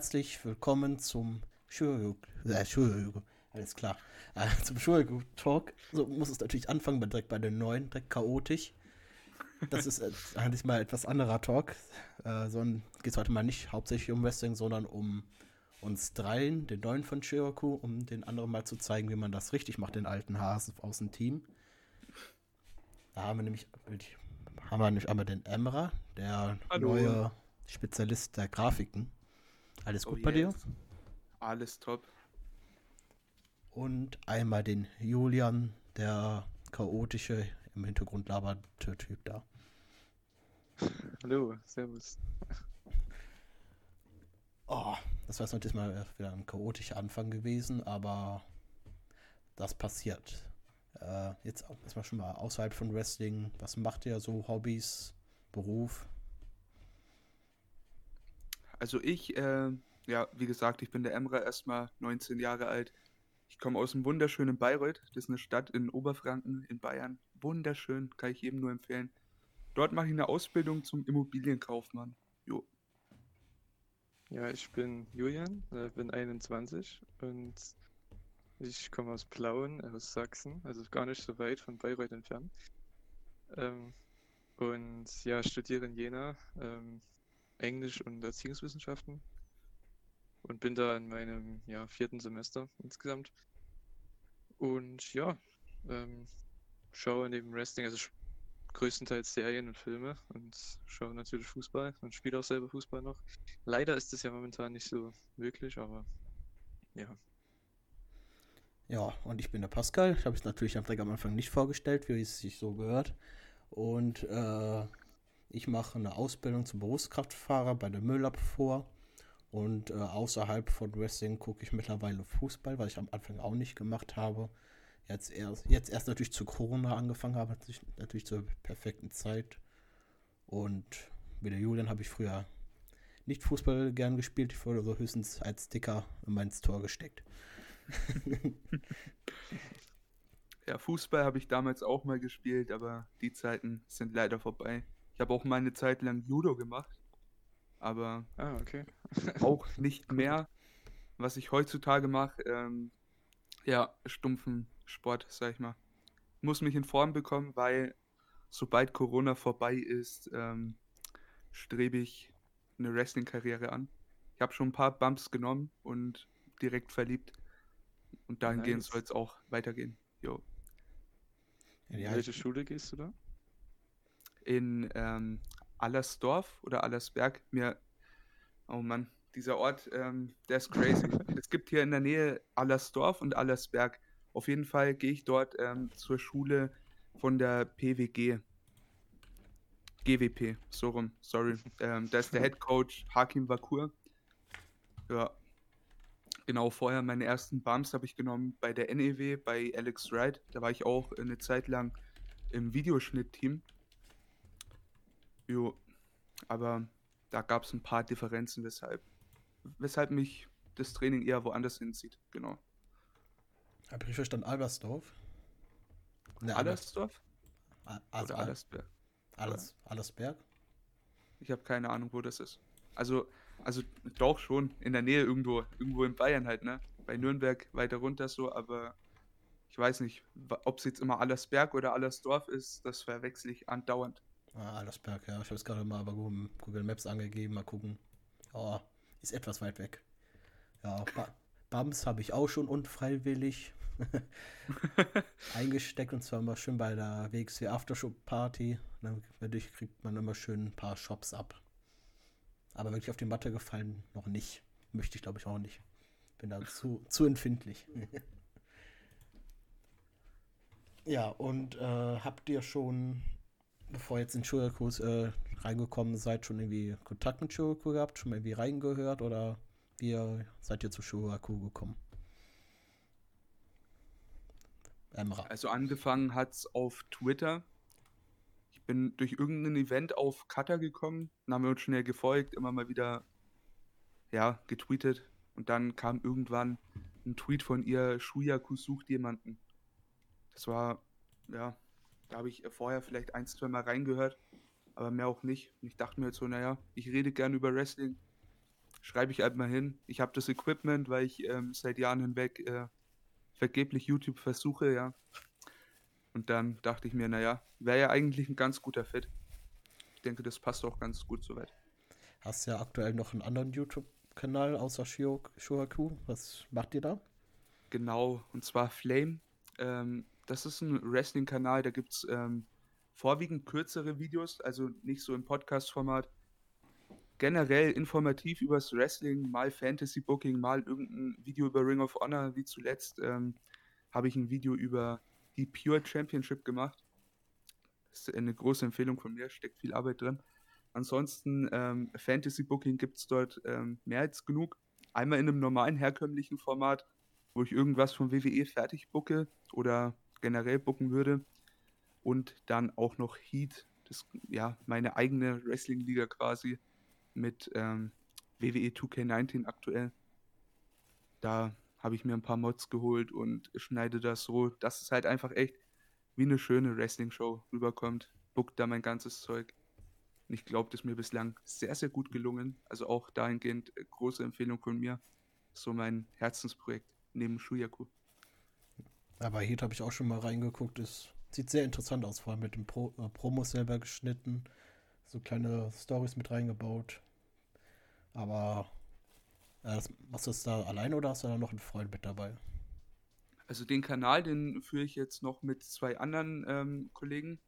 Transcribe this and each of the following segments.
herzlich willkommen zum Shuryu, äh, alles klar, äh, zum Shuryu Talk. So muss es natürlich anfangen, direkt bei den neuen, direkt chaotisch. Das ist äh, eigentlich mal etwas anderer Talk. Äh, sondern geht es heute mal nicht hauptsächlich um Wrestling, sondern um uns dreien, den neuen von Shiraku, um den anderen mal zu zeigen, wie man das richtig macht, den alten Hasen aus dem Team. Da haben wir nämlich, haben wir nämlich einmal den Emra, der Hallo. neue Spezialist der Grafiken. Alles gut oh, bei dir? Alles top. Und einmal den Julian, der chaotische, im Hintergrund labernde Typ da. Hallo, servus. Oh, das war jetzt mal wieder ein chaotischer Anfang gewesen, aber das passiert. Äh, jetzt erstmal schon mal außerhalb von Wrestling. Was macht ihr so? Hobbys, Beruf? Also ich, äh, ja, wie gesagt, ich bin der Emra, erstmal 19 Jahre alt. Ich komme aus dem wunderschönen Bayreuth. Das ist eine Stadt in Oberfranken in Bayern. Wunderschön, kann ich jedem nur empfehlen. Dort mache ich eine Ausbildung zum Immobilienkaufmann. Jo. Ja, ich bin Julian, äh, bin 21 und ich komme aus Plauen, aus Sachsen, also gar nicht so weit von Bayreuth entfernt. Ähm, und ja, studiere in Jena ähm, Englisch und Erziehungswissenschaften und bin da in meinem ja, vierten Semester insgesamt. Und ja, ähm, schaue neben Wrestling, also größtenteils Serien und Filme und schaue natürlich Fußball und spiele auch selber Fußball noch. Leider ist es ja momentan nicht so möglich, aber ja. Ja, und ich bin der Pascal. Ich habe es natürlich am Anfang nicht vorgestellt, wie es sich so gehört. Und äh, ich mache eine Ausbildung zum Berufskraftfahrer bei der Müllabfuhr. Und äh, außerhalb von Wrestling gucke ich mittlerweile Fußball, was ich am Anfang auch nicht gemacht habe. Jetzt erst, jetzt erst natürlich zu Corona angefangen habe, natürlich zur perfekten Zeit. Und mit der Julian habe ich früher nicht Fußball gern gespielt. Ich wurde so höchstens als Sticker in mein Tor gesteckt. ja, Fußball habe ich damals auch mal gespielt, aber die Zeiten sind leider vorbei. Ich habe auch mal eine Zeit lang Judo gemacht aber ah, okay. auch nicht mehr. Was ich heutzutage mache, ähm, ja, stumpfen Sport, sag ich mal. Muss mich in Form bekommen, weil sobald Corona vorbei ist, ähm, strebe ich eine Wrestling-Karriere an. Ich habe schon ein paar Bumps genommen und direkt verliebt. Und dahingehend nice. soll es auch weitergehen. Jo. In welche Schule gehst du da? In ähm, Allersdorf oder Allersberg. Mir, oh Mann, dieser Ort, ähm, der ist crazy. es gibt hier in der Nähe Allersdorf und Allersberg. Auf jeden Fall gehe ich dort ähm, zur Schule von der PWG. GWP, so rum, sorry. Ähm, da ist der Head Coach Hakim Wakur. Ja, genau, vorher meine ersten Bumps habe ich genommen bei der NEW, bei Alex Wright. Da war ich auch eine Zeit lang im Videoschnitt-Team. Jo, aber da gab es ein paar Differenzen, weshalb, weshalb mich das Training eher woanders hinzieht, genau. Habe ich verstanden, Albersdorf? Ne, Allersdorf? Also Oder Allersberg? Alles, Allersberg? Ich habe keine Ahnung, wo das ist. Also, also doch schon, in der Nähe irgendwo, irgendwo in Bayern halt, ne? Bei Nürnberg weiter runter so, aber ich weiß nicht, ob es jetzt immer Allersberg oder Allersdorf ist, das verwechsel ich andauernd. Ah, Allersberg, ja. Ich habe es gerade mal bei Google Maps angegeben. Mal gucken. Oh, ist etwas weit weg. Ja, ba Bums habe ich auch schon unfreiwillig eingesteckt und zwar immer schön bei der WXW Aftershow Party. Dadurch kriegt man immer schön ein paar Shops ab. Aber wirklich auf die Matte gefallen noch nicht. Möchte ich glaube ich auch nicht. Bin da zu, zu empfindlich. ja, und äh, habt ihr schon bevor jetzt in Shurakus äh, reingekommen seid, schon irgendwie Kontakt mit Shuraku gehabt, schon mal irgendwie reingehört oder wie seid ihr zu Shuraku gekommen? Emra. Also angefangen hat es auf Twitter. Ich bin durch irgendein Event auf Cutter gekommen, dann haben wir uns schnell gefolgt, immer mal wieder ja, getweetet und dann kam irgendwann ein Tweet von ihr, Shuyaku sucht jemanden. Das war, ja, da habe ich vorher vielleicht ein, zwei Mal reingehört, aber mehr auch nicht. Und ich dachte mir jetzt so, naja, ich rede gerne über Wrestling. schreibe ich halt mal hin. Ich habe das Equipment, weil ich ähm, seit Jahren hinweg äh, vergeblich YouTube versuche, ja. Und dann dachte ich mir, naja, wäre ja eigentlich ein ganz guter Fit. Ich denke, das passt auch ganz gut soweit. Hast ja aktuell noch einen anderen YouTube-Kanal außer Shohaku. Was macht ihr da? Genau, und zwar Flame. Ähm, das ist ein Wrestling-Kanal, da gibt es ähm, vorwiegend kürzere Videos, also nicht so im Podcast-Format. Generell informativ übers Wrestling, mal Fantasy Booking, mal irgendein Video über Ring of Honor, wie zuletzt ähm, habe ich ein Video über die Pure Championship gemacht. Das ist eine große Empfehlung von mir, steckt viel Arbeit drin. Ansonsten ähm, Fantasy Booking gibt es dort ähm, mehr als genug. Einmal in einem normalen, herkömmlichen Format, wo ich irgendwas von WWE fertig bucke oder generell bucken würde. Und dann auch noch Heat, das ja meine eigene Wrestling-Liga quasi mit ähm, WWE 2K19 aktuell. Da habe ich mir ein paar Mods geholt und schneide das so, dass es halt einfach echt wie eine schöne Wrestling-Show rüberkommt. Buckt da mein ganzes Zeug. Und ich glaube, das ist mir bislang sehr, sehr gut gelungen. Also auch dahingehend äh, große Empfehlung von mir. So mein Herzensprojekt neben Shuyaku. Aber Heat habe ich auch schon mal reingeguckt. Es sieht sehr interessant aus, vor allem mit dem Pro äh, Promos selber geschnitten. So kleine Stories mit reingebaut. Aber äh, das, machst du das da alleine oder hast du da noch einen Freund mit dabei? Also den Kanal, den führe ich jetzt noch mit zwei anderen ähm, Kollegen.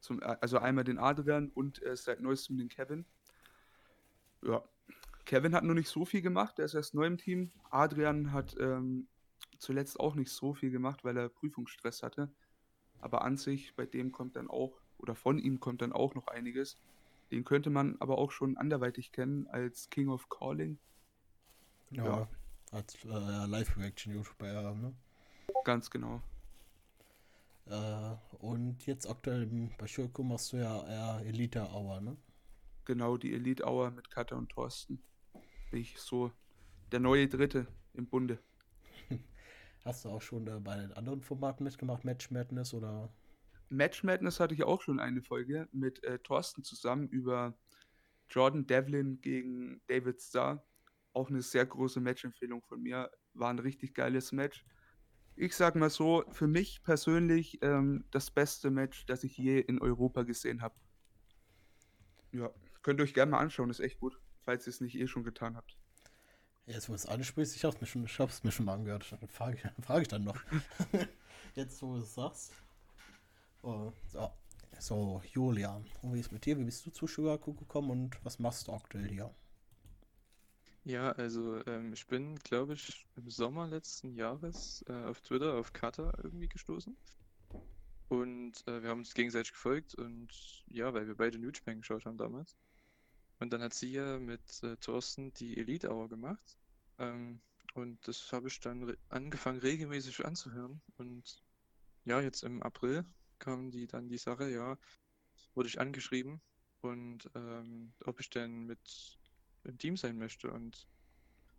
Zum, äh, also einmal den Adrian und äh, seit neuestem den Kevin. Ja, Kevin hat noch nicht so viel gemacht, er ist erst neu im Team. Adrian hat ähm, zuletzt auch nicht so viel gemacht, weil er Prüfungsstress hatte. Aber an sich, bei dem kommt dann auch, oder von ihm kommt dann auch noch einiges. Den könnte man aber auch schon anderweitig kennen als King of Calling. Ja, ja. als äh, Live-Reaction-YouTuber, ne? Ganz genau. Äh, und jetzt aktuell bei Schurko machst du ja eher Elite Hour, ne? Genau, die Elite Hour mit Katha und Thorsten. Bin ich so der neue Dritte im Bunde. Hast du auch schon äh, bei den anderen Formaten mitgemacht, Match Madness oder? Match Madness hatte ich auch schon eine Folge mit äh, Thorsten zusammen über Jordan Devlin gegen David Starr. Auch eine sehr große Match-Empfehlung von mir. War ein richtig geiles Match. Ich sag mal so, für mich persönlich ähm, das beste Match, das ich je in Europa gesehen habe. Ja, könnt ihr euch gerne mal anschauen, ist echt gut, falls ihr es nicht eh schon getan habt. Jetzt, wo es ansprichst, ich hab's mir schon, ich hab's mir schon mal angehört. Dann frage ich, frag ich dann noch. Jetzt, wo du es sagst. Oh, so. so, Julian, wie ist mit dir? Wie bist du zu Sugarcook gekommen und was machst du aktuell hier? Ja, also ähm, ich bin, glaube ich, im Sommer letzten Jahres äh, auf Twitter auf Kata irgendwie gestoßen. Und äh, wir haben uns gegenseitig gefolgt und ja, weil wir beide New Japan geschaut haben damals. Und dann hat sie ja mit äh, Thorsten die Elite Hour gemacht. Ähm, und das habe ich dann re angefangen regelmäßig anzuhören. Und ja, jetzt im April kam die dann die Sache, ja, wurde ich angeschrieben und ähm, ob ich denn mit im Team sein möchte und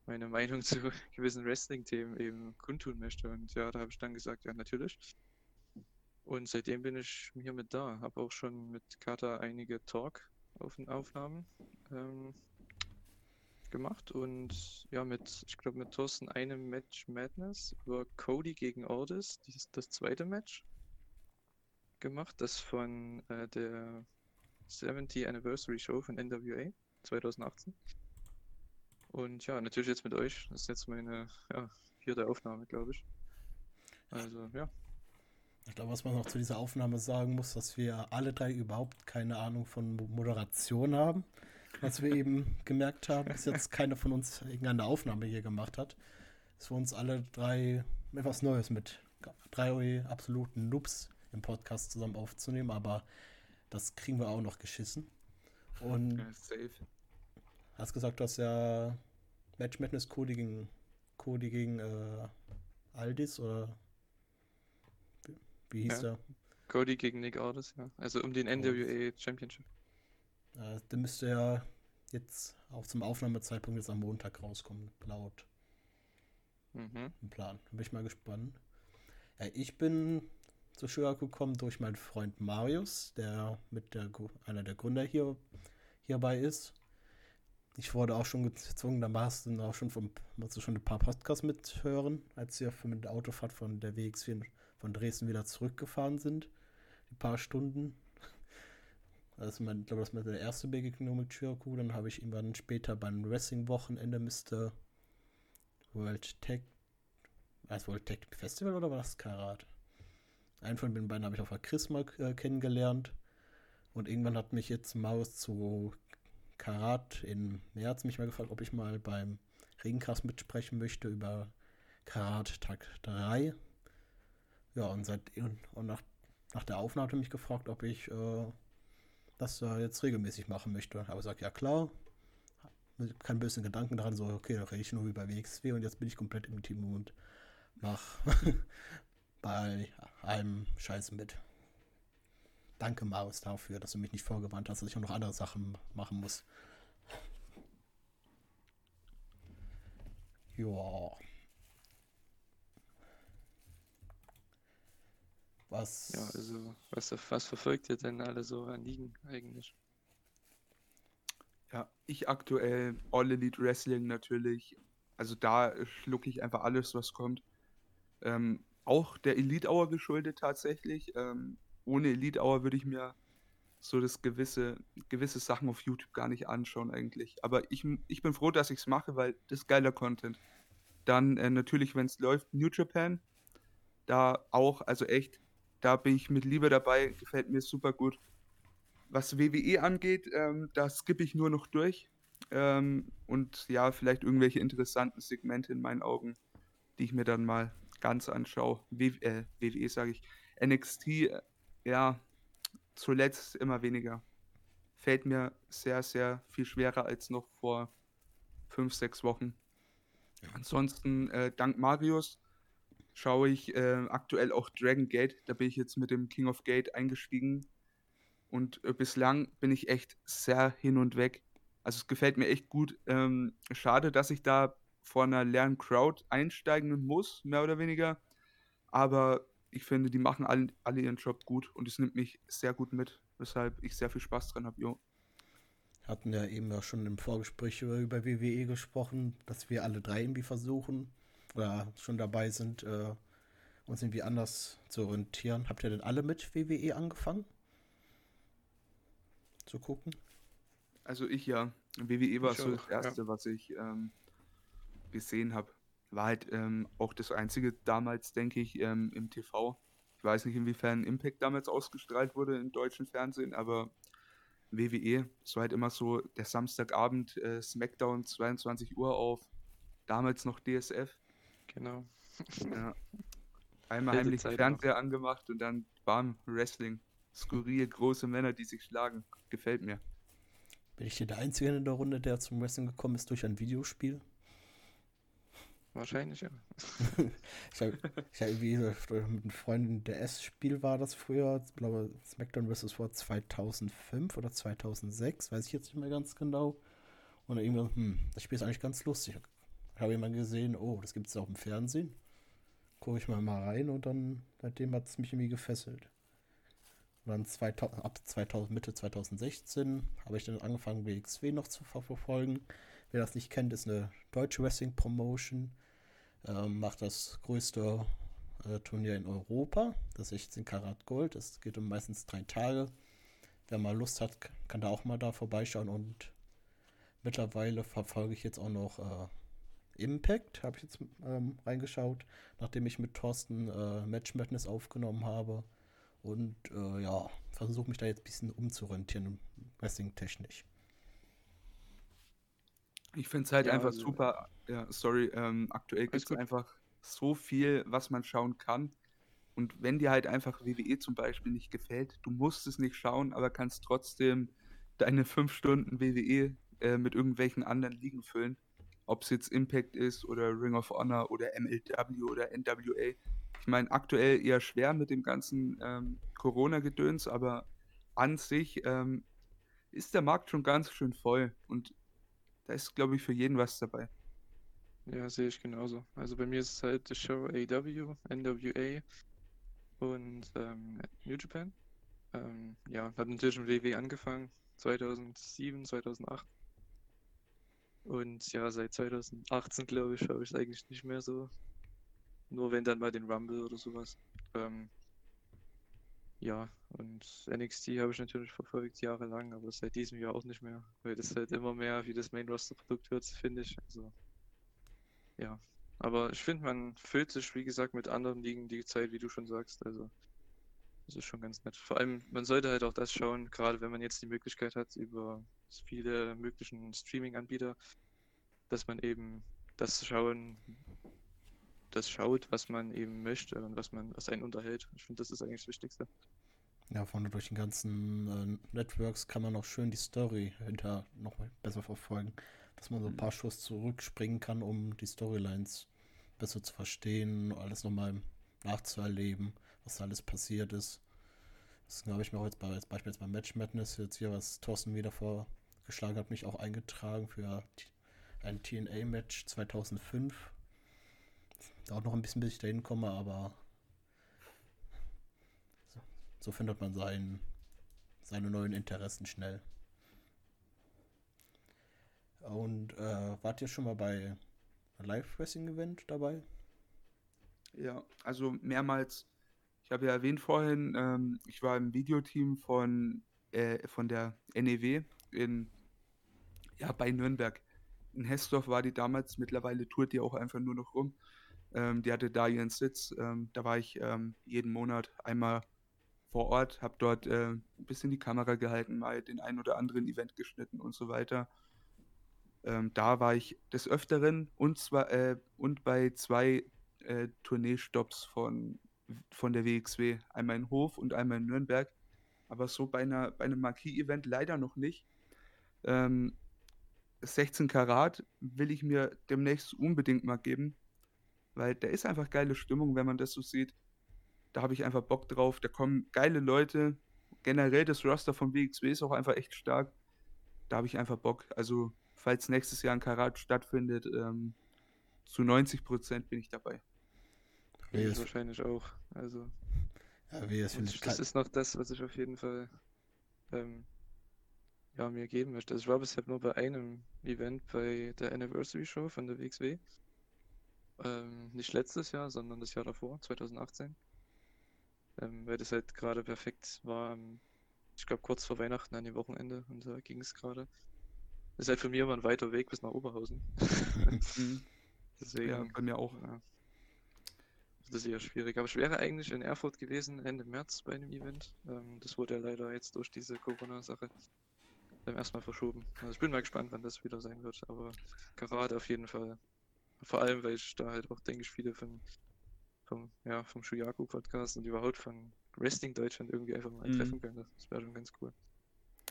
meine Meinung zu gewissen Wrestling-Themen eben kundtun möchte. Und ja, da habe ich dann gesagt, ja, natürlich. Und seitdem bin ich hier mit da. Habe auch schon mit Kata einige Talk-Aufnahmen ähm, gemacht und ja, mit, ich glaube, mit Thorsten einem Match Madness über Cody gegen Ordis, das, das zweite Match gemacht, das von äh, der 70 Anniversary Show von NWA 2018. Und ja, natürlich jetzt mit euch. Das ist jetzt meine ja, vierte Aufnahme, glaube ich. Also, ja. Ich glaube, was man noch zu dieser Aufnahme sagen muss, dass wir alle drei überhaupt keine Ahnung von Moderation haben. Was wir eben gemerkt haben, dass jetzt keiner von uns irgendeine Aufnahme hier gemacht hat. Es für uns alle drei etwas Neues mit drei absoluten Noobs im Podcast zusammen aufzunehmen, aber das kriegen wir auch noch geschissen. Und ja, safe. hast gesagt, dass ja Match Madness Cody gegen Cody gegen äh, Aldis oder wie, hieß ja. der? Cody gegen Nick Aldis, ja. Also um den NWA Championship. Äh, der müsste ja jetzt auch zum Aufnahmezeitpunkt jetzt am Montag rauskommen, laut mhm. im Plan. Da bin ich mal gespannt. Ja, ich bin zu Shuraku gekommen durch meinen Freund Marius, der mit der einer der Gründer hier hierbei ist. ich wurde auch schon gezwungen, da warst du auch schon vom, musst du schon ein paar Podcasts mithören, als wir mit der Autofahrt von der WX4 von Dresden wieder zurückgefahren sind. Ein paar Stunden. Ist mein, ich glaube, das war der erste Begegnung mit Chiraku. Dann habe ich irgendwann später beim Wrestling-Wochenende Mr. World Tech. Das World Tech Festival oder war das Karat? Einen von den beiden habe ich auf der Chrisma äh, kennengelernt. Und irgendwann hat mich jetzt Maus zu Karat im März mich mal gefragt, ob ich mal beim Regencast mitsprechen möchte über Karat Tag 3. Ja, und seit und nach, nach der Aufnahme hat er mich gefragt, ob ich äh, das äh, jetzt regelmäßig machen möchte. Aber sage, ja klar. Kein bösen Gedanken daran, so, okay, dann rede ich nur über WXW und jetzt bin ich komplett im Team und mach bei allem Scheiß mit. Danke, Marius, dafür, dass du mich nicht vorgewarnt hast, dass ich auch noch andere Sachen machen muss. Ja. Was? Ja, also, was, was verfolgt ihr denn alle so an Ligen eigentlich? Ja, ich aktuell All Elite Wrestling natürlich. Also da schlucke ich einfach alles, was kommt. Ähm, auch der Elite Hour geschuldet tatsächlich. Ähm, ohne Elite Hour würde ich mir so das gewisse, gewisse Sachen auf YouTube gar nicht anschauen eigentlich. Aber ich, ich bin froh, dass ich es mache, weil das ist geiler Content. Dann äh, natürlich, wenn es läuft, New Japan. Da auch, also echt, da bin ich mit Liebe dabei, gefällt mir super gut. Was WWE angeht, ähm, da skippe ich nur noch durch. Ähm, und ja, vielleicht irgendwelche interessanten Segmente in meinen Augen, die ich mir dann mal ganz anschaue. W äh, WWE sage ich. NXT, äh, ja, zuletzt immer weniger. Fällt mir sehr, sehr viel schwerer als noch vor fünf, sechs Wochen. Ansonsten, äh, dank Marius, schaue ich äh, aktuell auch Dragon Gate. Da bin ich jetzt mit dem King of Gate eingestiegen. Und äh, bislang bin ich echt sehr hin und weg. Also es gefällt mir echt gut. Ähm, schade, dass ich da vor einer leeren Crowd einsteigen muss, mehr oder weniger. Aber ich finde, die machen alle, alle ihren Job gut und es nimmt mich sehr gut mit, weshalb ich sehr viel Spaß dran habe. Hatten ja eben ja schon im Vorgespräch über WWE gesprochen, dass wir alle drei irgendwie versuchen, oder schon dabei sind, äh, uns irgendwie anders zu orientieren. Habt ihr denn alle mit WWE angefangen? Zu gucken? Also ich ja. WWE war ich so auch, das erste, ja. was ich ähm, gesehen habe. War halt ähm, auch das einzige damals, denke ich, ähm, im TV. Ich weiß nicht, inwiefern Impact damals ausgestrahlt wurde im deutschen Fernsehen, aber WWE, es war halt immer so der Samstagabend äh, Smackdown 22 Uhr auf damals noch DSF. Genau. Ja. Einmal heimlich Fernseher angemacht und dann bam, Wrestling. Skurrile große Männer, die sich schlagen. Gefällt mir. Bin ich hier der Einzige in der Runde, der zum Wrestling gekommen ist durch ein Videospiel? Wahrscheinlich, ja. ich habe hab irgendwie mit einem Freund der S-Spiel war das früher, ich glaube SmackDown vs. vor 2005 oder 2006, weiß ich jetzt nicht mehr ganz genau. Und dann irgendwann, hm, das Spiel ist eigentlich ganz lustig habe ich mal gesehen, oh, das gibt es auch im Fernsehen. Gucke ich mal, mal rein und dann, seitdem hat es mich irgendwie gefesselt. Und dann 2000, ab 2000, Mitte 2016 habe ich dann angefangen, WXW noch zu verfolgen. Wer das nicht kennt, ist eine deutsche Wrestling Promotion. Ähm, macht das größte äh, Turnier in Europa, das 16 Karat Gold. Das geht um meistens drei Tage. Wer mal Lust hat, kann da auch mal da vorbeischauen und mittlerweile verfolge ich jetzt auch noch äh, Impact, habe ich jetzt ähm, reingeschaut, nachdem ich mit Thorsten äh, Match Madness aufgenommen habe. Und äh, ja, versuche mich da jetzt ein bisschen umzurentieren, Wrestling-technisch. Ich finde es halt ja, einfach also, super, ja, sorry, ähm, aktuell gibt es einfach so viel, was man schauen kann. Und wenn dir halt einfach WWE zum Beispiel nicht gefällt, du musst es nicht schauen, aber kannst trotzdem deine fünf Stunden WWE äh, mit irgendwelchen anderen Ligen füllen ob es jetzt Impact ist oder Ring of Honor oder MLW oder NWA. Ich meine, aktuell eher schwer mit dem ganzen ähm, Corona-Gedöns, aber an sich ähm, ist der Markt schon ganz schön voll und da ist, glaube ich, für jeden was dabei. Ja, sehe ich genauso. Also bei mir ist es halt die Show AW, NWA und ähm, New Japan. Ähm, ja, hat natürlich mit WW angefangen, 2007, 2008. Und ja, seit 2018, glaube ich, schaue ich es eigentlich nicht mehr so. Nur wenn dann mal den Rumble oder sowas. Ähm, ja, und NXT habe ich natürlich verfolgt jahrelang, aber seit diesem Jahr auch nicht mehr, weil das halt immer mehr wie das Main Roster Produkt wird, finde ich. Also, ja. Aber ich finde, man füllt sich, wie gesagt, mit anderen Ligen die Zeit, wie du schon sagst. Also, das ist schon ganz nett. Vor allem, man sollte halt auch das schauen, gerade wenn man jetzt die Möglichkeit hat, über viele möglichen Streaming-Anbieter, dass man eben das schauen, das schaut, was man eben möchte und was man, was einen unterhält. Ich finde, das ist eigentlich das Wichtigste. Ja, vorne durch den ganzen äh, Networks kann man auch schön die Story hinter noch besser verfolgen. Dass man so ein paar Schuss zurückspringen kann, um die Storylines besser zu verstehen, alles nochmal nachzuerleben, was alles passiert ist. Das habe ich mir auch jetzt bei, als Beispiel jetzt beim Match Madness jetzt hier, was Thorsten wieder vorgeschlagen hat, mich auch eingetragen für ein TNA-Match 2005. Dauert noch ein bisschen, bis ich da hinkomme, aber so, findet man sein, seine neuen Interessen schnell. Und äh, wart ihr schon mal bei Live-Wrestling-Event dabei? Ja, also mehrmals. Ich habe ja erwähnt vorhin, ähm, ich war im Videoteam von, äh, von der NEW in, ja, bei Nürnberg. In Hessdorf war die damals, mittlerweile tourt die auch einfach nur noch rum. Ähm, die hatte da ihren Sitz. Ähm, da war ich ähm, jeden Monat einmal vor Ort, habe dort äh, ein bisschen die Kamera gehalten, mal den ein oder anderen Event geschnitten und so weiter. Ähm, da war ich des Öfteren und, zwar, äh, und bei zwei äh, Tourneestops von, von der WXW. Einmal in Hof und einmal in Nürnberg. Aber so bei, einer, bei einem Marquis-Event leider noch nicht. Ähm, 16 Karat will ich mir demnächst unbedingt mal geben, weil da ist einfach geile Stimmung, wenn man das so sieht. Da habe ich einfach Bock drauf. Da kommen geile Leute. Generell das Roster von WXW ist auch einfach echt stark. Da habe ich einfach Bock. Also, falls nächstes Jahr ein Karat stattfindet, ähm, zu 90 Prozent bin ich dabei. Wie ich wahrscheinlich auch. Also, ja, das, das ist noch das, was ich auf jeden Fall ähm, ja, mir geben möchte. Also ich war bisher nur bei einem Event bei der Anniversary Show von der WXW. Ähm, nicht letztes Jahr, sondern das Jahr davor, 2018. Ähm, weil das halt gerade perfekt war. ich glaube, kurz vor Weihnachten an dem Wochenende und da ging es gerade. Das ist halt für mich immer ein weiter Weg bis nach Oberhausen. Mhm. Deswegen, ja, bei mir auch. Ja. Das ist eher schwierig. Aber ich wäre eigentlich in Erfurt gewesen Ende März bei einem Event. Ähm, das wurde ja leider jetzt durch diese Corona-Sache beim ersten Mal verschoben. Also ich bin mal gespannt, wann das wieder sein wird. Aber gerade auf jeden Fall. Vor allem, weil ich da halt auch, denke ich, viele von, vom, ja, vom Shuyaku Podcast und überhaupt von Wrestling Deutschland irgendwie einfach mal mhm. treffen könnte. Das wäre schon ganz cool.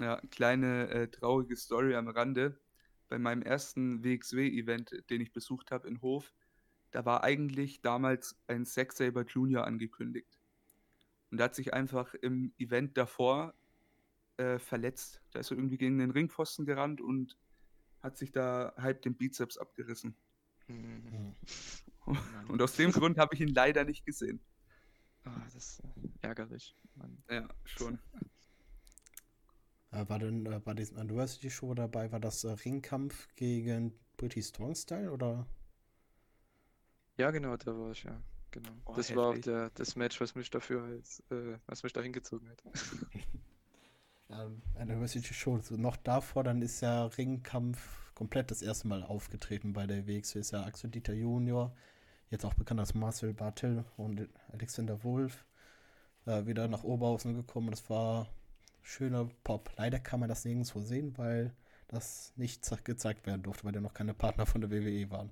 Ja, kleine äh, traurige Story am Rande. Bei meinem ersten WXW-Event, den ich besucht habe in Hof, da war eigentlich damals ein Zack Saber Junior angekündigt. Und der hat sich einfach im Event davor äh, verletzt. Da ist er irgendwie gegen den Ringpfosten gerannt und hat sich da halb den Bizeps abgerissen. Mhm. Und aus dem Grund habe ich ihn leider nicht gesehen. Oh, das ist äh, ärgerlich. Mann. Ja, schon. Äh, war denn äh, bei diesem University Show dabei, war das äh, Ringkampf gegen Pretty Strong Style oder? Ja, genau, da war ich, ja. Genau. Oh, das heftig. war auch der, das Match, was mich dafür halt, äh, was mich da hingezogen hat. ähm, University Show. Also noch davor, dann ist ja Ringkampf komplett das erste Mal aufgetreten bei der WXW. Ist ja Axel Dieter Junior, jetzt auch bekannt als Marcel Bartel und Alexander Wolf, äh, wieder nach Oberhausen gekommen. Das war schöner Pop. Leider kann man das nirgendwo sehen, weil das nicht gezeigt werden durfte, weil ja noch keine Partner von der WWE waren.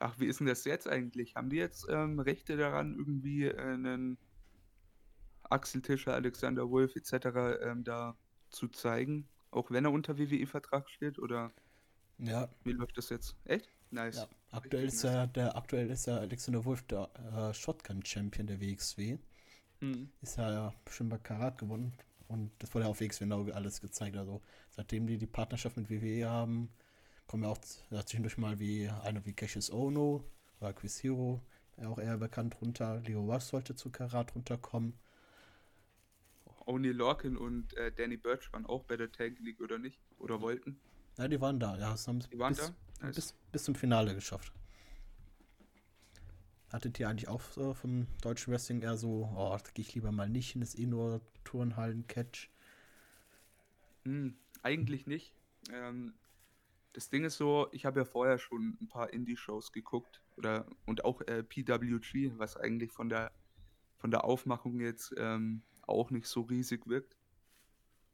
Ach, wie ist denn das jetzt eigentlich? Haben die jetzt ähm, Rechte daran, irgendwie einen Axel Tischer, Alexander Wolf etc. Ähm, da zu zeigen? Auch wenn er unter WWE-Vertrag steht? Oder ja. wie läuft das jetzt? Echt? Nice. Ja, aktuell ist er, der, aktuell ist er Alexander Wolf der äh, Shotgun-Champion der WXW. Hm. Ist ja schon bei Karat gewonnen. Und das wurde ja auf WXW genau alles gezeigt. Also seitdem die die Partnerschaft mit WWE haben, kommen ja auch zwischendurch mal wie einer wie Cassius Ono oder Chris Hero, auch eher bekannt runter. Leo Rush sollte zu Karat runterkommen. Oni Lorcan und äh, Danny Birch waren auch bei der Tank League oder nicht? Oder wollten? Ja, die waren da. Ja, haben Die waren bis, da? Nice. bis, bis zum Finale geschafft. Hattet ihr eigentlich auch so vom deutschen Wrestling eher so, oh, da gehe ich lieber mal nicht hin, ist eh nur Turnhallen, Catch. Hm, eigentlich nicht. Ähm, das Ding ist so, ich habe ja vorher schon ein paar Indie-Shows geguckt oder und auch äh, PWG, was eigentlich von der von der Aufmachung jetzt ähm, auch nicht so riesig wirkt.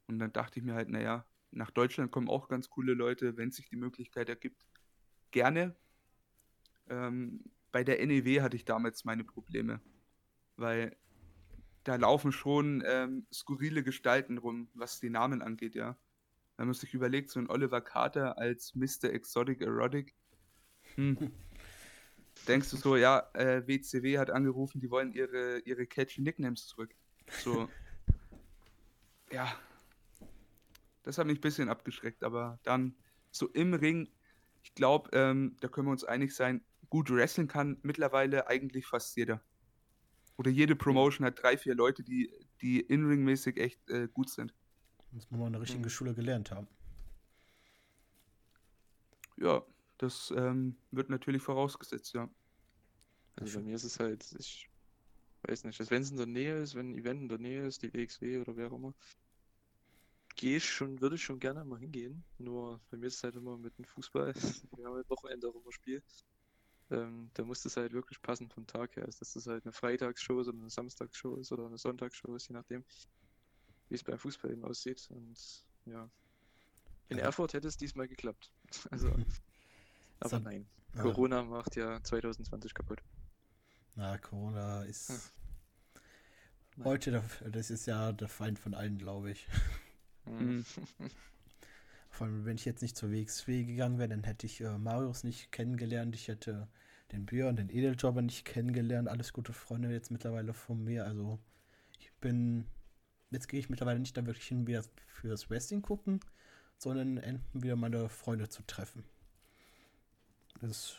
Und dann dachte ich mir halt, naja, nach Deutschland kommen auch ganz coole Leute, wenn sich die Möglichkeit ergibt. Gerne. Ähm, bei der NEW hatte ich damals meine Probleme, weil da laufen schon ähm, skurrile Gestalten rum, was die Namen angeht, ja. Wenn man sich überlegt, so ein Oliver Carter als Mr. Exotic Erotic, hm. denkst du so, ja, äh, WCW hat angerufen, die wollen ihre, ihre catchy Nicknames zurück. So, ja, das hat mich ein bisschen abgeschreckt, aber dann so im Ring, ich glaube, ähm, da können wir uns einig sein, gut wrestlen kann mittlerweile eigentlich fast jeder. Oder jede Promotion hat drei, vier Leute, die, die in-ring-mäßig echt äh, gut sind. Muss man mal eine richtige Mhm. Schule gelernt haben. Ja, das ähm, wird natürlich vorausgesetzt, ja. Also bei mir ist es halt, ich weiß nicht, also wenn es in der Nähe ist, wenn ein Event in der Nähe ist, die WXW oder wer auch immer, gehe ich schon, würde ich schon gerne mal hingehen. Nur bei mir ist es halt immer mit dem Fußball, wir haben halt Wochenende auch immer Spiel. Ähm, da muss das halt wirklich passen vom Tag her. Ist, dass das halt eine Freitagsshow ist oder eine Samstagsshow ist oder eine Sonntagsshow ist, je nachdem, wie es beim Fußball eben aussieht. Und ja. In Ja. Erfurt hätte es diesmal geklappt. Also, aber Sam- nein. Ja. Corona macht ja 2020 kaputt. Na, Corona ist Hm. Heute, der, das ist ja der Feind von allen, glaube ich. Mhm. Vor allem, wenn ich jetzt nicht zur WXW gegangen wäre, dann hätte ich äh, Marius nicht kennengelernt. Ich hätte den Björn, den Edeljobber nicht kennengelernt. Alles gute Freunde jetzt mittlerweile von mir. Also, ich bin. Jetzt gehe ich mittlerweile nicht da wirklich hin, wieder für das Wrestling gucken, sondern en- wieder meine Freunde zu treffen. Das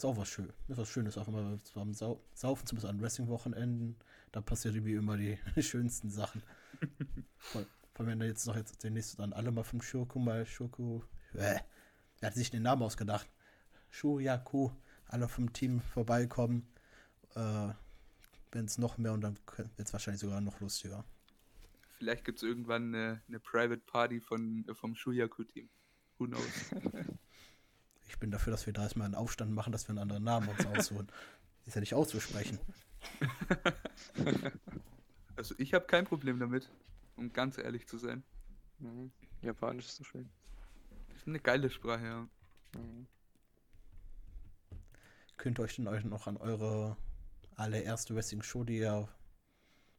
ist, auch was Schönes. Ist was Schönes, auch immer zusammen sau saufen, zumindest an Wrestling-Wochenenden. Da passiert irgendwie immer die schönsten Sachen. Vor vor allem, wenn da jetzt noch jetzt demnächst dann alle mal vom Schurku mal Schurku. Äh, wer hat sich den Namen ausgedacht? Shuryaku, alle vom Team vorbeikommen. Äh, wenn es noch mehr und dann wird es wahrscheinlich sogar noch lustiger. Vielleicht gibt es irgendwann eine, eine Private Party von, vom Shuyaku-Team. Who knows? Ich bin dafür, dass wir da erstmal einen Aufstand machen, dass wir einen anderen Namen uns aussuchen. Ist ja nicht auszusprechen. Also ich habe kein Problem damit, um ganz ehrlich zu sein. Mhm. Japanisch ist so schön. Das ist eine geile Sprache, ja. Mhm. Könnt ihr euch denn euch noch an eure allererste Wrestling-Show, die ihr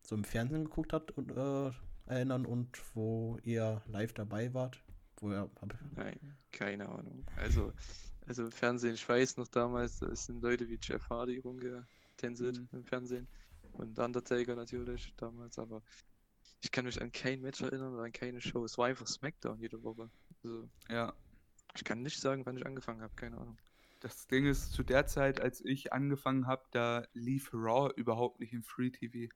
so im Fernsehen geguckt habt, und, äh, erinnern und wo ihr live dabei wart? Wo ihr, hab, Nein, keine Ahnung. Also, also im Fernsehen, ich weiß noch damals, da sind Leute wie Jeff Hardy rumgetänzelt Mhm. im Fernsehen. Und Undertaker natürlich damals, aber ich kann mich an kein Match erinnern oder an keine Show. Es war einfach Smackdown jede Woche. Also, Ja, ich kann nicht sagen, wann ich angefangen habe, keine Ahnung. das Ding ist, zu der Zeit, als ich angefangen habe, da lief Raw überhaupt nicht im Free TV.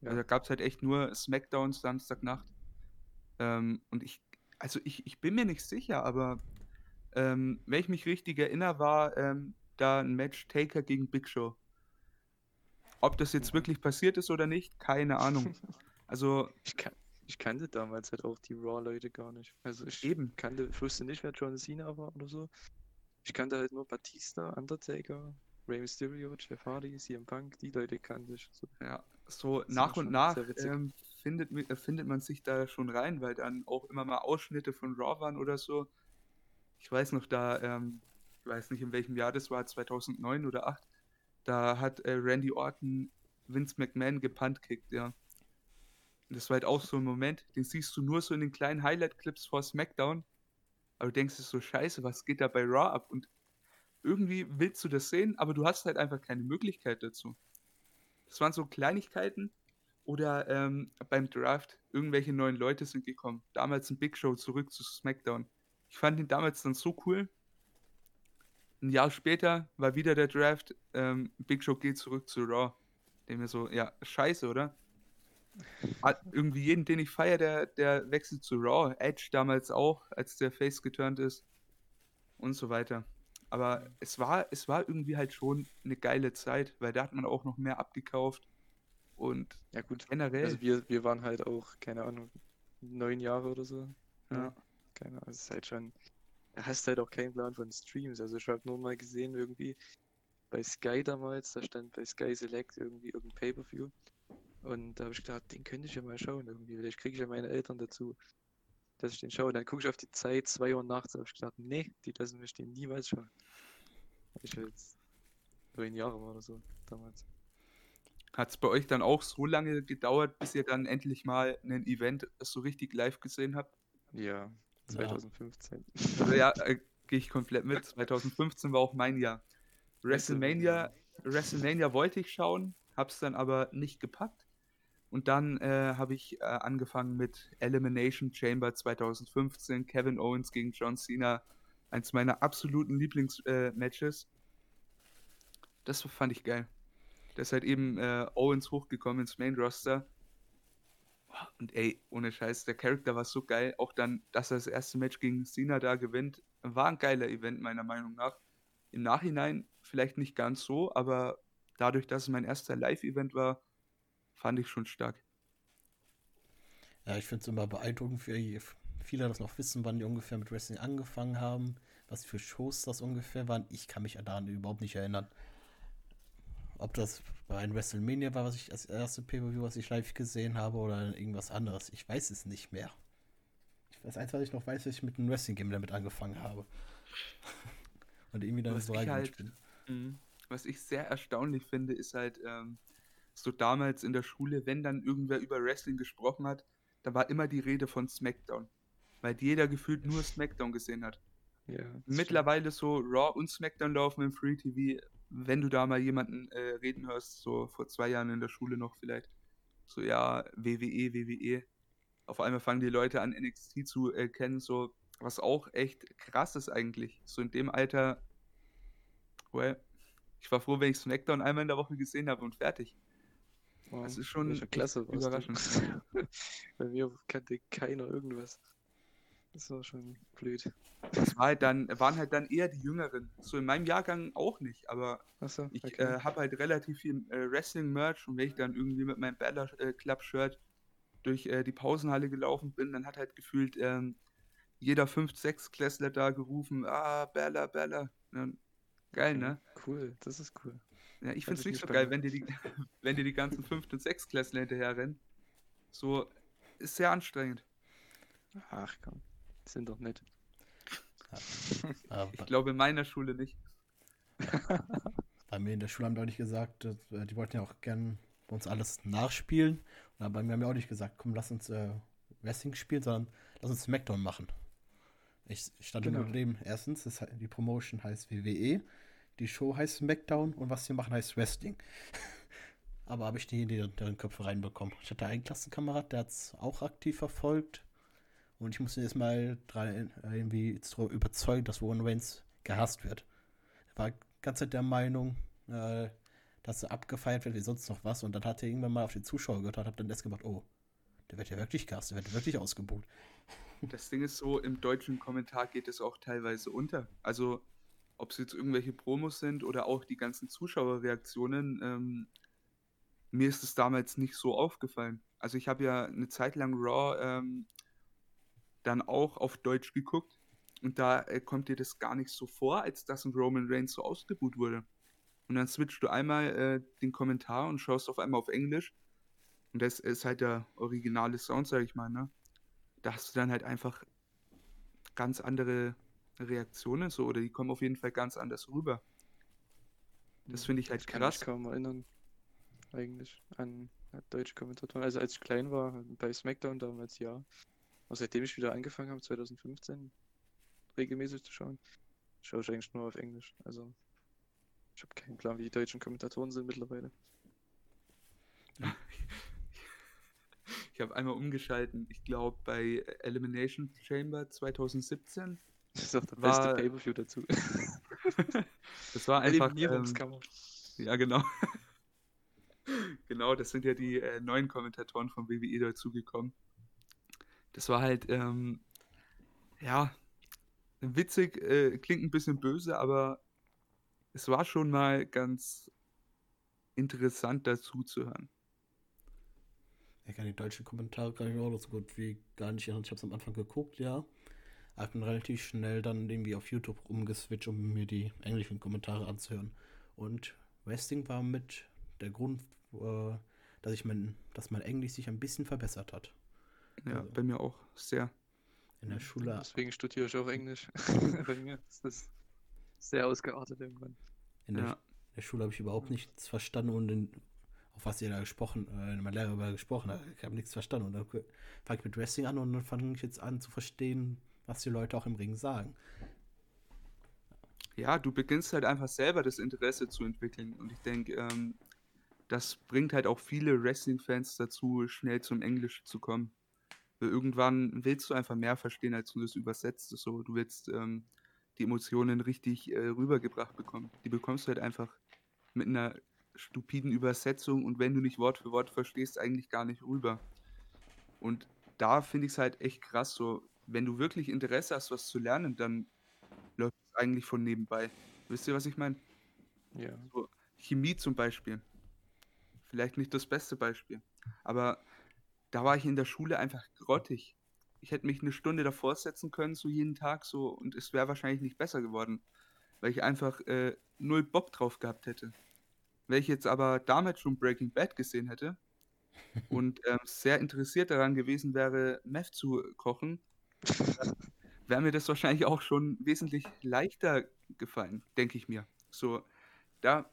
Ja. Also da gab es halt echt nur Smackdowns Samstagnacht. Ähm, und ich, also ich, ich bin mir nicht sicher, aber ähm, wenn ich mich richtig erinnere, war ähm, da ein Match Taker gegen Big Show. Ob das jetzt Mhm. wirklich passiert ist oder nicht, keine Ahnung. Also Ich, kan ich kannte damals halt auch die Raw-Leute gar nicht. Also ich Eben. kannte, ich wusste nicht, wer John Cena war oder so. Ich kannte halt nur Batista, Undertaker, Rey Mysterio, Jeff Hardy, CM Punk, die Leute kannte ich. So. Ja, so Das nach und nach ähm, findet, äh, findet man sich da schon rein, weil dann auch immer mal Ausschnitte von Raw waren oder so. Ich weiß noch, da, ähm, ich weiß nicht in welchem Jahr das war, 2009 oder 2008, da hat äh, Randy Orton Vince McMahon gepuntkickt, ja. Und das war halt auch so ein Moment, den siehst du nur so in den kleinen Highlight-Clips vor SmackDown, aber du denkst dir so, scheiße, was geht da bei Raw ab? Und irgendwie willst du das sehen, aber du hast halt einfach keine Möglichkeit dazu. Das waren so Kleinigkeiten. Oder ähm, beim Draft, irgendwelche neuen Leute sind gekommen. Damals ein Big Show zurück zu SmackDown. Ich fand ihn damals dann so cool. Ein Jahr später war wieder der Draft. Ähm, Big Show geht zurück zu Raw. Dem mir so, ja, scheiße, oder? irgendwie jeden, den ich feiere, der, der wechselt zu Raw. Edge damals auch, als der Face geturnt ist. Und so weiter. Aber es war, es war irgendwie halt schon eine geile Zeit, weil da hat man auch noch mehr abgekauft. Und Ja, gut. generell. Also wir, wir waren halt auch, keine Ahnung, neun Jahre oder so. ja. Keine Ahnung, es ist halt schon. Da hast halt auch keinen Plan von Streams. Also ich habe nur mal gesehen, irgendwie bei Sky damals, da stand bei Sky Select irgendwie irgendein Pay-Per-View. Und da habe ich gedacht, den könnte ich ja mal schauen irgendwie. Vielleicht kriege ich ja meine Eltern dazu, dass ich den schaue. Dann gucke ich auf die Zeit, 2 Uhr nachts, habe ich gedacht, nee, die lassen mich den niemals schauen. Ich jetzt neun Jahre war oder so damals. Hat es bei euch dann auch so lange gedauert, bis ihr dann endlich mal ein Event so richtig live gesehen habt? Ja, 2015. Also ja, äh, gehe ich komplett mit. 2015 war auch mein Jahr. WrestleMania, WrestleMania wollte ich schauen, hab's dann aber nicht gepackt. Und dann äh, habe ich äh, angefangen mit Elimination Chamber 2015, Kevin Owens gegen John Cena, eins meiner absoluten Lieblingsmatches. das fand ich geil. Da ist halt eben äh, Owens hochgekommen ins Main Roster. Und ey, ohne Scheiß, der Charakter war so geil. Auch dann, dass er das erste Match gegen Cena da gewinnt, war ein geiler Event, meiner Meinung nach. Im Nachhinein vielleicht nicht ganz so, aber dadurch, dass es mein erster Live-Event war, fand ich schon stark. Ja, ich finde es immer beeindruckend, wie viele das noch wissen, wann die ungefähr mit Wrestling angefangen haben, was für Shows das ungefähr waren. Ich kann mich daran überhaupt nicht erinnern. Ob das bei einem WrestleMania war, was ich als erste Pay-Per-View, was ich live gesehen habe, oder irgendwas anderes. Ich weiß es nicht mehr. Das Einzige, was ich noch weiß, ist, dass ich mit einem Wrestling-Game damit angefangen habe. Und irgendwie dann Was so halt- bin. Mhm. Was ich sehr erstaunlich finde, ist halt ähm, so damals in der Schule, wenn dann irgendwer über Wrestling gesprochen hat, da war immer die Rede von SmackDown. Weil jeder gefühlt nur SmackDown gesehen hat. Ja, das stimmt. Mittlerweile so Raw und SmackDown laufen im Free TV. Wenn du da mal jemanden äh, reden hörst, so vor zwei Jahren in der Schule noch vielleicht, so ja, WWE, WWE. Auf einmal fangen die Leute an, NXT zu äh, kennen, so was auch echt krass ist eigentlich. So in dem Alter, well, ich war froh, wenn ich SmackDown einmal in der Woche gesehen habe und fertig. Wow, Das ist schon Klasse überraschend. Bei mir kannte keiner irgendwas. Das war schon blöd. Das war halt dann, waren halt dann eher die Jüngeren. So in meinem Jahrgang auch nicht, aber Ich okay. äh, habe halt relativ viel äh, Wrestling-Merch und wenn ich dann irgendwie mit meinem äh, Club-Shirt durch äh, die Pausenhalle gelaufen bin, dann hat halt gefühlt ähm, jeder 5, 6 Klässler da gerufen, ah, Bella, Bella. Ja, geil, ne? Cool, das ist cool. Ja, ich find's ich nicht so geil, wenn dir die, wenn dir die ganzen 5. und 6 Klässler hinterher rennen. So, ist sehr anstrengend. Ach komm, sind doch nett. Aber Ich glaube in meiner Schule nicht. bei mir in der Schule haben die auch nicht gesagt, äh, die wollten ja auch gern bei uns alles nachspielen. Und bei mir haben wir auch nicht gesagt, komm, lass uns äh, Wrestling spielen, sondern lass uns Smackdown machen. Ich, ich stand Genau. nur dem, erstens, das, die Promotion heißt WWE, die Show heißt Smackdown und was wir machen heißt Wrestling. Aber habe ich die in die- deren Köpfe reinbekommen. Ich hatte einen Klassenkamerad, der hat es auch aktiv verfolgt. Und ich musste jetzt mal dran, äh, irgendwie überzeugen, dass Roman Reigns gehasst wird. Er war die ganze Zeit der Meinung, äh, dass er abgefeiert wird wie sonst noch was. Und dann hat er irgendwann mal auf die Zuschauer gehört und hat dann erst gemacht, oh, der wird ja wirklich gehasst, der wird wirklich ausgebucht. Das Ding ist so, im deutschen Kommentar geht es auch teilweise unter. Also, ob es jetzt irgendwelche Promos sind oder auch die ganzen Zuschauerreaktionen, ähm, mir ist es damals nicht so aufgefallen. Also, ich habe ja eine Zeit lang Raw ähm, dann auch auf Deutsch geguckt und da äh, kommt dir das gar nicht so vor, als dass ein Roman Reigns so ausgebuht wurde. Und dann switchst du einmal äh, den Kommentar und schaust auf einmal auf Englisch. Und das ist halt der originale Sound, sag ich mal, ne? da hast du dann halt einfach ganz andere Reaktionen so oder die kommen auf jeden Fall ganz anders rüber. Das finde ich halt Ich kann krass. mich kaum erinnern, eigentlich, an deutsche Kommentatoren. Also als ich klein war, bei SmackDown damals ja. Aber seitdem ich wieder angefangen habe, 2015, regelmäßig zu schauen, schaue ich eigentlich nur auf Englisch. Also ich habe keinen Plan, wie die deutschen Kommentatoren sind mittlerweile. Ich habe einmal umgeschalten, ich glaube bei Elimination Chamber 2017. Das ist auch der War- beste Pay-Per-View dazu. Das war einfach. Ähm, Eliminierungskammer. ja, genau. Genau, das sind ja die äh, neuen Kommentatoren von WWE dazugekommen. Das war halt, ähm, ja, witzig, äh, klingt ein bisschen böse, aber es war schon mal ganz interessant dazu zu hören. Ich kann die deutschen Kommentare kann ich auch so gut wie gar nicht. Ich habe es am Anfang geguckt, ja. Aber ich bin relativ schnell dann irgendwie auf YouTube umgeswitcht, um mir die englischen Kommentare anzuhören. Und Wrestling war mit der Grund, äh, dass ich mein, dass mein Englisch sich ein bisschen verbessert hat. Ja, Also- bei mir auch sehr. In der Schule, Deswegen studiere ich auch Englisch. Bei mir ist das sehr ausgeartet irgendwann. in der, Ja. in der Schule habe ich überhaupt nichts verstanden und in, auf was ihr da gesprochen, äh, mein Lehrer über gesprochen hat. Ich habe nichts verstanden. Und dann fange ich mit Wrestling an und dann fange ich jetzt an zu verstehen, was die Leute auch im Ring sagen. Ja, du beginnst halt einfach selber das Interesse zu entwickeln. Und ich denke, ähm, das bringt halt auch viele Wrestling-Fans dazu, schnell zum Englisch zu kommen. Weil irgendwann willst du einfach mehr verstehen, als du das übersetzt. So, du willst ähm, die Emotionen richtig äh, rübergebracht bekommen. Die bekommst du halt einfach mit einer stupiden Übersetzung und wenn du nicht Wort für Wort verstehst, eigentlich gar nicht rüber. Und da finde ich es halt echt krass, so, wenn du wirklich Interesse hast, was zu lernen, dann läuft es eigentlich von nebenbei. Wisst ihr, was ich meine? Ja. So, Chemie zum Beispiel. Vielleicht nicht das beste Beispiel. Aber da war ich in der Schule einfach grottig. Ich hätte mich eine Stunde davor setzen können, so jeden Tag so, und es wäre wahrscheinlich nicht besser geworden. Weil ich einfach äh, null Bock drauf gehabt hätte. Wenn ich jetzt aber damals schon Breaking Bad gesehen hätte und ähm, sehr interessiert daran gewesen wäre, Meth zu kochen, wäre mir das wahrscheinlich auch schon wesentlich leichter gefallen, denke ich mir. So, da,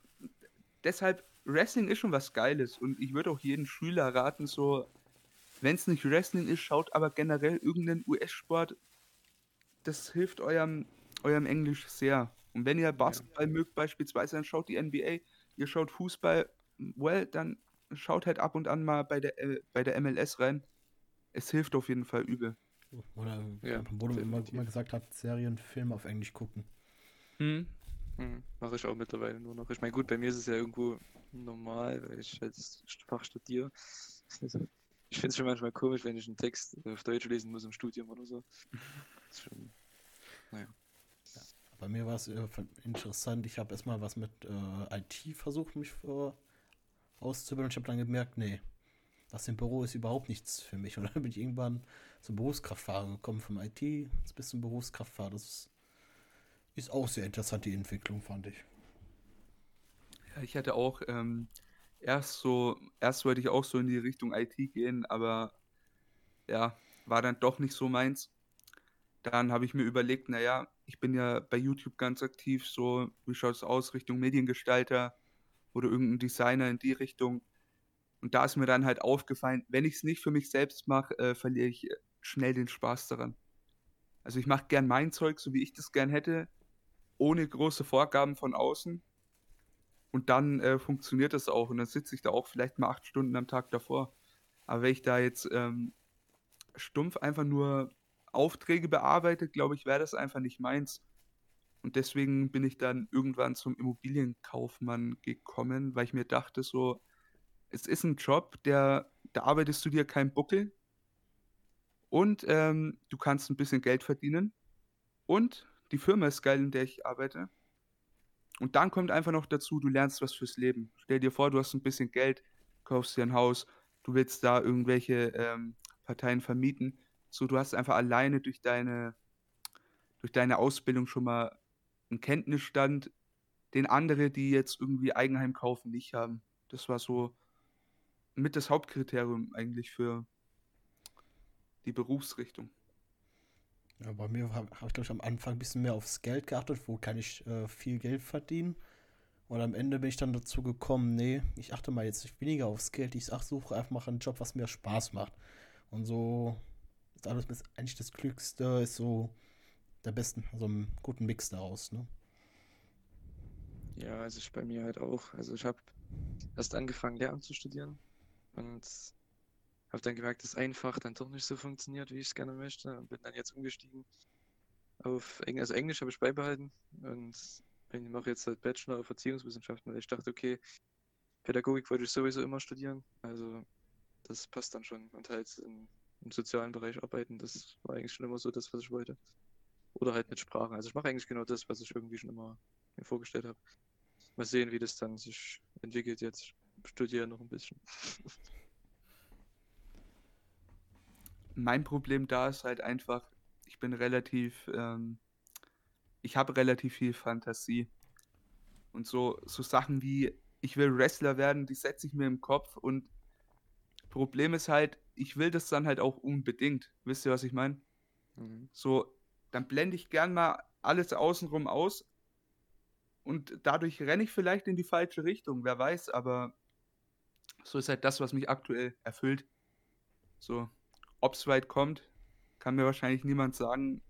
deshalb, Wrestling ist schon was Geiles und ich würde auch jeden Schüler raten, so, wenn es nicht Wrestling ist, schaut aber generell irgendeinen US-Sport. Das hilft eurem, eurem Englisch sehr. Und wenn ihr Basketball mögt beispielsweise, dann schaut die NBA. Ihr schaut Fußball, well, dann schaut halt ab und an mal bei der, äh, bei der MLS rein. Es hilft auf jeden Fall übel. Oder Ja, wo du immer, immer gesagt hat, Serien, Filme auf Englisch gucken. Hm? Mhm. Mache ich auch mittlerweile nur noch. Ich meine, gut, bei mir ist es ja irgendwo normal, weil ich als Fach studiere. Also, ich finde es schon manchmal komisch, wenn ich einen Text auf Deutsch lesen muss im Studium oder so. Das ist schon, Bei mir war es äh, interessant. Ich habe erstmal was mit äh, IT versucht, mich äh, auszubilden. Ich habe dann gemerkt, nee, das im Büro ist überhaupt nichts für mich. Und dann bin ich irgendwann zum Berufskraftfahrer gekommen, vom IT bis zum Berufskraftfahrer. Das ist, ist auch sehr interessant, die Entwicklung, fand ich. Ja, ich hatte auch ähm, erst so, erst wollte ich auch so in die Richtung IT gehen, aber ja, war dann doch nicht so meins. Dann habe ich mir überlegt, naja, ich bin ja bei YouTube ganz aktiv, so, wie schaut es aus, Richtung Mediengestalter oder irgendein Designer in die Richtung. Und da ist mir dann halt aufgefallen, wenn ich es nicht für mich selbst mache, äh, verliere ich äh, schnell den Spaß daran. Also ich mache gern mein Zeug, so wie ich das gern hätte, ohne große Vorgaben von außen. Und dann äh, funktioniert das auch. Und dann sitze ich da auch vielleicht mal acht Stunden am Tag davor. Aber wenn ich da jetzt ähm, stumpf einfach nur Aufträge bearbeite, glaube ich, wäre das einfach nicht meins. Und deswegen bin ich dann irgendwann zum Immobilienkaufmann gekommen, weil ich mir dachte, so, es ist ein Job, der, da arbeitest du dir keinen Buckel und ähm, du kannst ein bisschen Geld verdienen und die Firma ist geil, in der ich arbeite. Und dann kommt einfach noch dazu, du lernst was fürs Leben. Stell dir vor, du hast ein bisschen Geld, kaufst dir ein Haus, du willst da irgendwelche ähm, Parteien vermieten. So, du hast einfach alleine durch deine, durch deine Ausbildung schon mal einen Kenntnisstand, den andere, die jetzt irgendwie Eigenheim kaufen, nicht haben. Das war so mit das Hauptkriterium eigentlich für die Berufsrichtung. Ja, bei mir habe hab ich, glaube ich, am Anfang ein bisschen mehr aufs Geld geachtet, wo kann ich äh, viel Geld verdienen. Und am Ende bin ich dann dazu gekommen, nee, ich achte mal jetzt nicht weniger aufs Geld, ich ach, suche einfach einen Job, was mir Spaß macht. Und so ist alles eigentlich das Glückste, ist so der besten, also einen guten Mix daraus, ne? ja, also ich bei mir halt auch. Also ich habe erst angefangen, Lehramt zu studieren und habe dann gemerkt, dass einfach dann doch nicht so funktioniert, wie ich es gerne möchte. Und bin dann jetzt umgestiegen auf Englisch. Also Englisch habe ich beibehalten und ich mache jetzt halt Bachelor auf Erziehungswissenschaften, weil ich dachte, okay, Pädagogik wollte ich sowieso immer studieren. Also das passt dann schon. Und halt in, im sozialen Bereich arbeiten, das war eigentlich schon immer so das, was ich wollte. Oder halt mit Sprachen. Also ich mache eigentlich genau das, was ich irgendwie schon immer mir vorgestellt habe. Mal sehen, wie das dann sich entwickelt jetzt. Studiere noch ein bisschen. Mein Problem da ist halt einfach, ich bin relativ, ähm, ich habe relativ viel Fantasie. Und so, so Sachen wie, ich will Wrestler werden, die setze ich mir im Kopf und Problem ist halt, ich will das dann halt auch unbedingt. Wisst ihr, was ich meine? Mhm. So, dann blende ich gern mal alles außenrum aus und dadurch renne ich vielleicht in die falsche Richtung, wer weiß, aber so ist halt das, was mich aktuell erfüllt. So, ob es weit kommt, kann mir wahrscheinlich niemand sagen,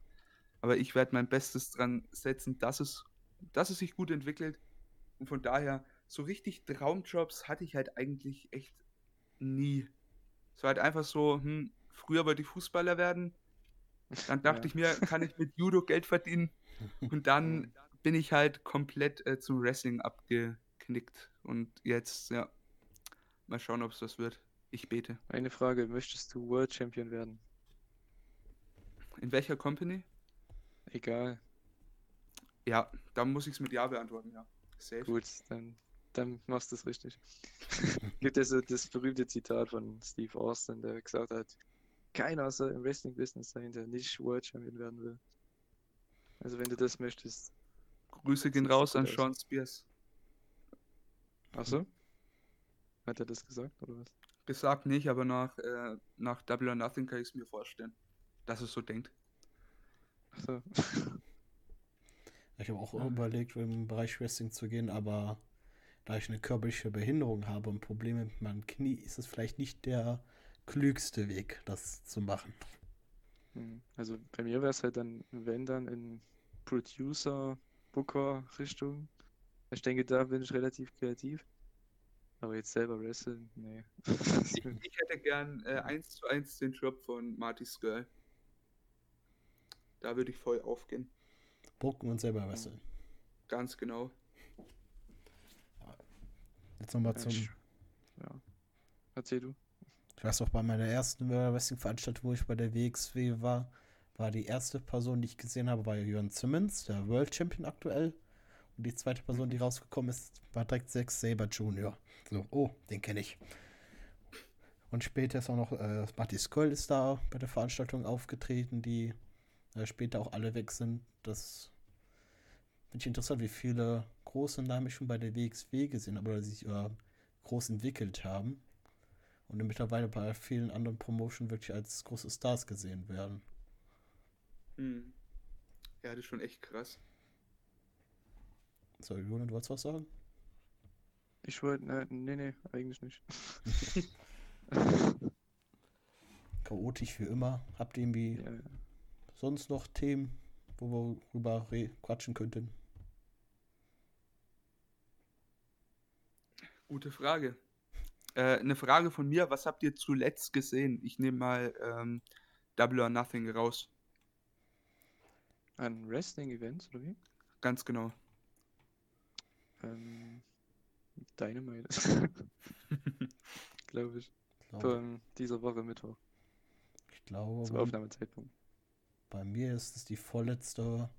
aber ich werde mein Bestes dran setzen, dass es, dass es sich gut entwickelt. Und von daher, so richtig Traumjobs hatte ich halt eigentlich echt nie. Es war halt einfach so, hm, früher wollte ich Fußballer werden, dann dachte Ja. ich mir, kann ich mit Judo Geld verdienen? Und dann bin ich halt komplett äh, zum Wrestling abgeknickt. Und jetzt, ja, mal schauen, ob es das wird. Ich bete. Eine Frage, möchtest du World Champion werden? In welcher Company? Egal. Ja, da muss ich es mit Ja beantworten, ja. Safe. Gut, dann, dann machst du es richtig. Gibt ja so das berühmte Zitat von Steve Austin, der gesagt hat, keiner soll im Wrestling-Business sein, der nicht World Champion werden will. Also wenn du das möchtest. Grüße gehen raus an. Sean Spears. Achso? Hat er das gesagt, oder was? Gesagt nicht, aber nach, äh, nach Double or Nothing kann ich es mir vorstellen, dass es so denkt. Achso. Ich habe auch Ja. überlegt, im Bereich Wrestling zu gehen, aber da ich eine körperliche Behinderung habe und Probleme mit meinem Knie, ist es vielleicht nicht der klügste Weg, das zu machen. Hm, Also bei mir wäre es halt dann, wenn dann in Producer, Booker Richtung. Ich denke, da bin ich relativ kreativ. Aber jetzt selber wresteln, nee. Ich, ich hätte gern äh, 1 zu 1 den Job von Marty Skirl. Da würde ich voll aufgehen. Und selber wresteln. Ganz genau. Jetzt nochmal Ja, zum. ja. Erzähl du. Ich weiß noch, bei meiner ersten Wrestling-Veranstaltung, wo ich bei der WXW war, war die erste Person, die ich gesehen habe, war Jörn Simmons, der World Champion aktuell. Und die zweite Person, die rausgekommen ist, war direkt Zack Saber Jr. So, oh, den kenne ich. Und später ist auch noch äh, Marty Skull ist da bei der Veranstaltung aufgetreten, die äh, später auch alle weg sind. Das finde ich interessant, wie viele große Namen ich schon bei der WXW gesehen habe oder sich äh, groß entwickelt haben und mittlerweile bei vielen anderen Promotionen wirklich als große Stars gesehen werden. Hm. Ja, das ist schon echt krass. So, Julian, du wolltest was sagen? Ich wollte, ne, nee, nee, eigentlich nicht. Chaotisch wie immer. Habt ihr irgendwie Ja, ja. sonst noch Themen, wo wir rüber quatschen könnten? Gute Frage. Äh, eine Frage von mir, was habt ihr zuletzt gesehen? Ich nehme mal ähm, Double or Nothing raus. An Wrestling-Events, oder wie? Ganz genau. Ähm, Dynamite. Glaube ich. Glaube, Von dieser Woche Mittwoch. ich glaube Zum bei, Aufnahmezeitpunkt. bei mir ist es die vorletzte,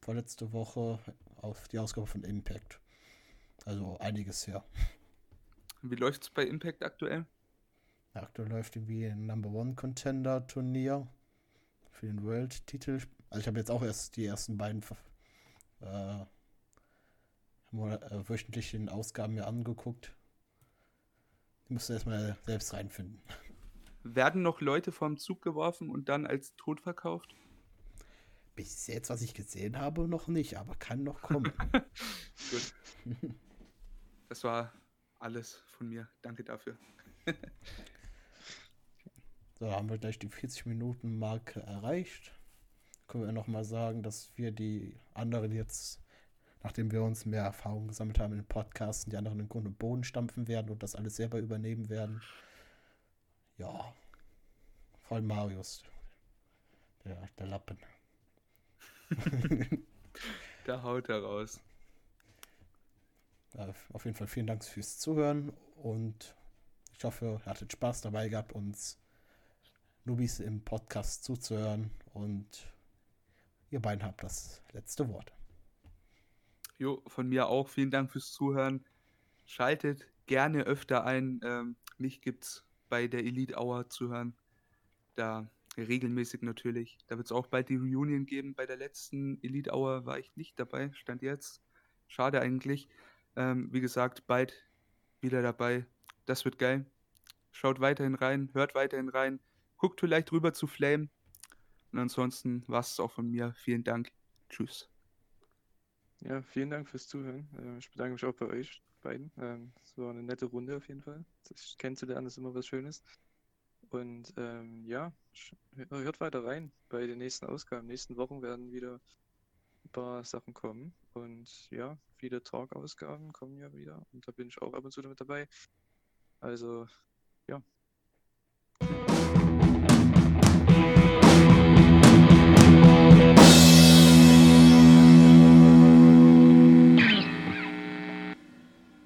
vorletzte Woche auf die Ausgabe von Impact. Also einiges her. Wie läuft es bei Impact aktuell? Aktuell läuft irgendwie ein Number One Contender Turnier für den World-Titel. Also ich habe jetzt auch erst die ersten beiden äh, mo- äh, wöchentlichen Ausgaben mir angeguckt. Ich musste erstmal selbst reinfinden. Werden noch Leute vom Zug geworfen und dann als tot verkauft? Bis jetzt, was ich gesehen habe, noch nicht, aber kann noch kommen. Gut. Das war alles von mir. Danke dafür. So, haben wir gleich die 40-Minuten-Marke erreicht. Können wir nochmal sagen, dass wir die anderen jetzt, nachdem wir uns mehr Erfahrung gesammelt haben in den Podcasten, die anderen im Grunde Boden stampfen werden und das alles selber übernehmen werden. Ja. Vor allem Marius. Der, der Lappen. Da haut er raus. äh, auf jeden Fall vielen Dank fürs Zuhören und ich hoffe, ihr hattet Spaß dabei gehabt, uns Nubis im Podcast zuzuhören und ihr beiden habt das letzte Wort. Jo, von mir auch vielen Dank fürs Zuhören. Schaltet gerne öfter ein. Ähm, mich gibt's bei der Elite Hour zu hören. Da regelmäßig natürlich. Da wird es auch bald die Reunion geben. Bei der letzten Elite Hour war ich nicht dabei, stand jetzt. Schade eigentlich. Ähm, wie gesagt, bald wieder dabei. Das wird geil. Schaut weiterhin rein, hört weiterhin rein, guckt vielleicht rüber zu Flame. Und ansonsten war es auch von mir. Vielen Dank. Tschüss. Ja, vielen Dank fürs Zuhören. Äh, Ich bedanke mich auch bei euch beiden. Ähm, Es war eine nette Runde auf jeden Fall. Sich kennenzulernen ist immer was Schönes. Und ähm, ja, hört weiter rein bei den nächsten Ausgaben. Nächsten Wochen werden wieder ein paar Sachen kommen. Und ja, viele Talk-Ausgaben kommen ja wieder. Und da bin ich auch ab und zu damit dabei. Also, ja,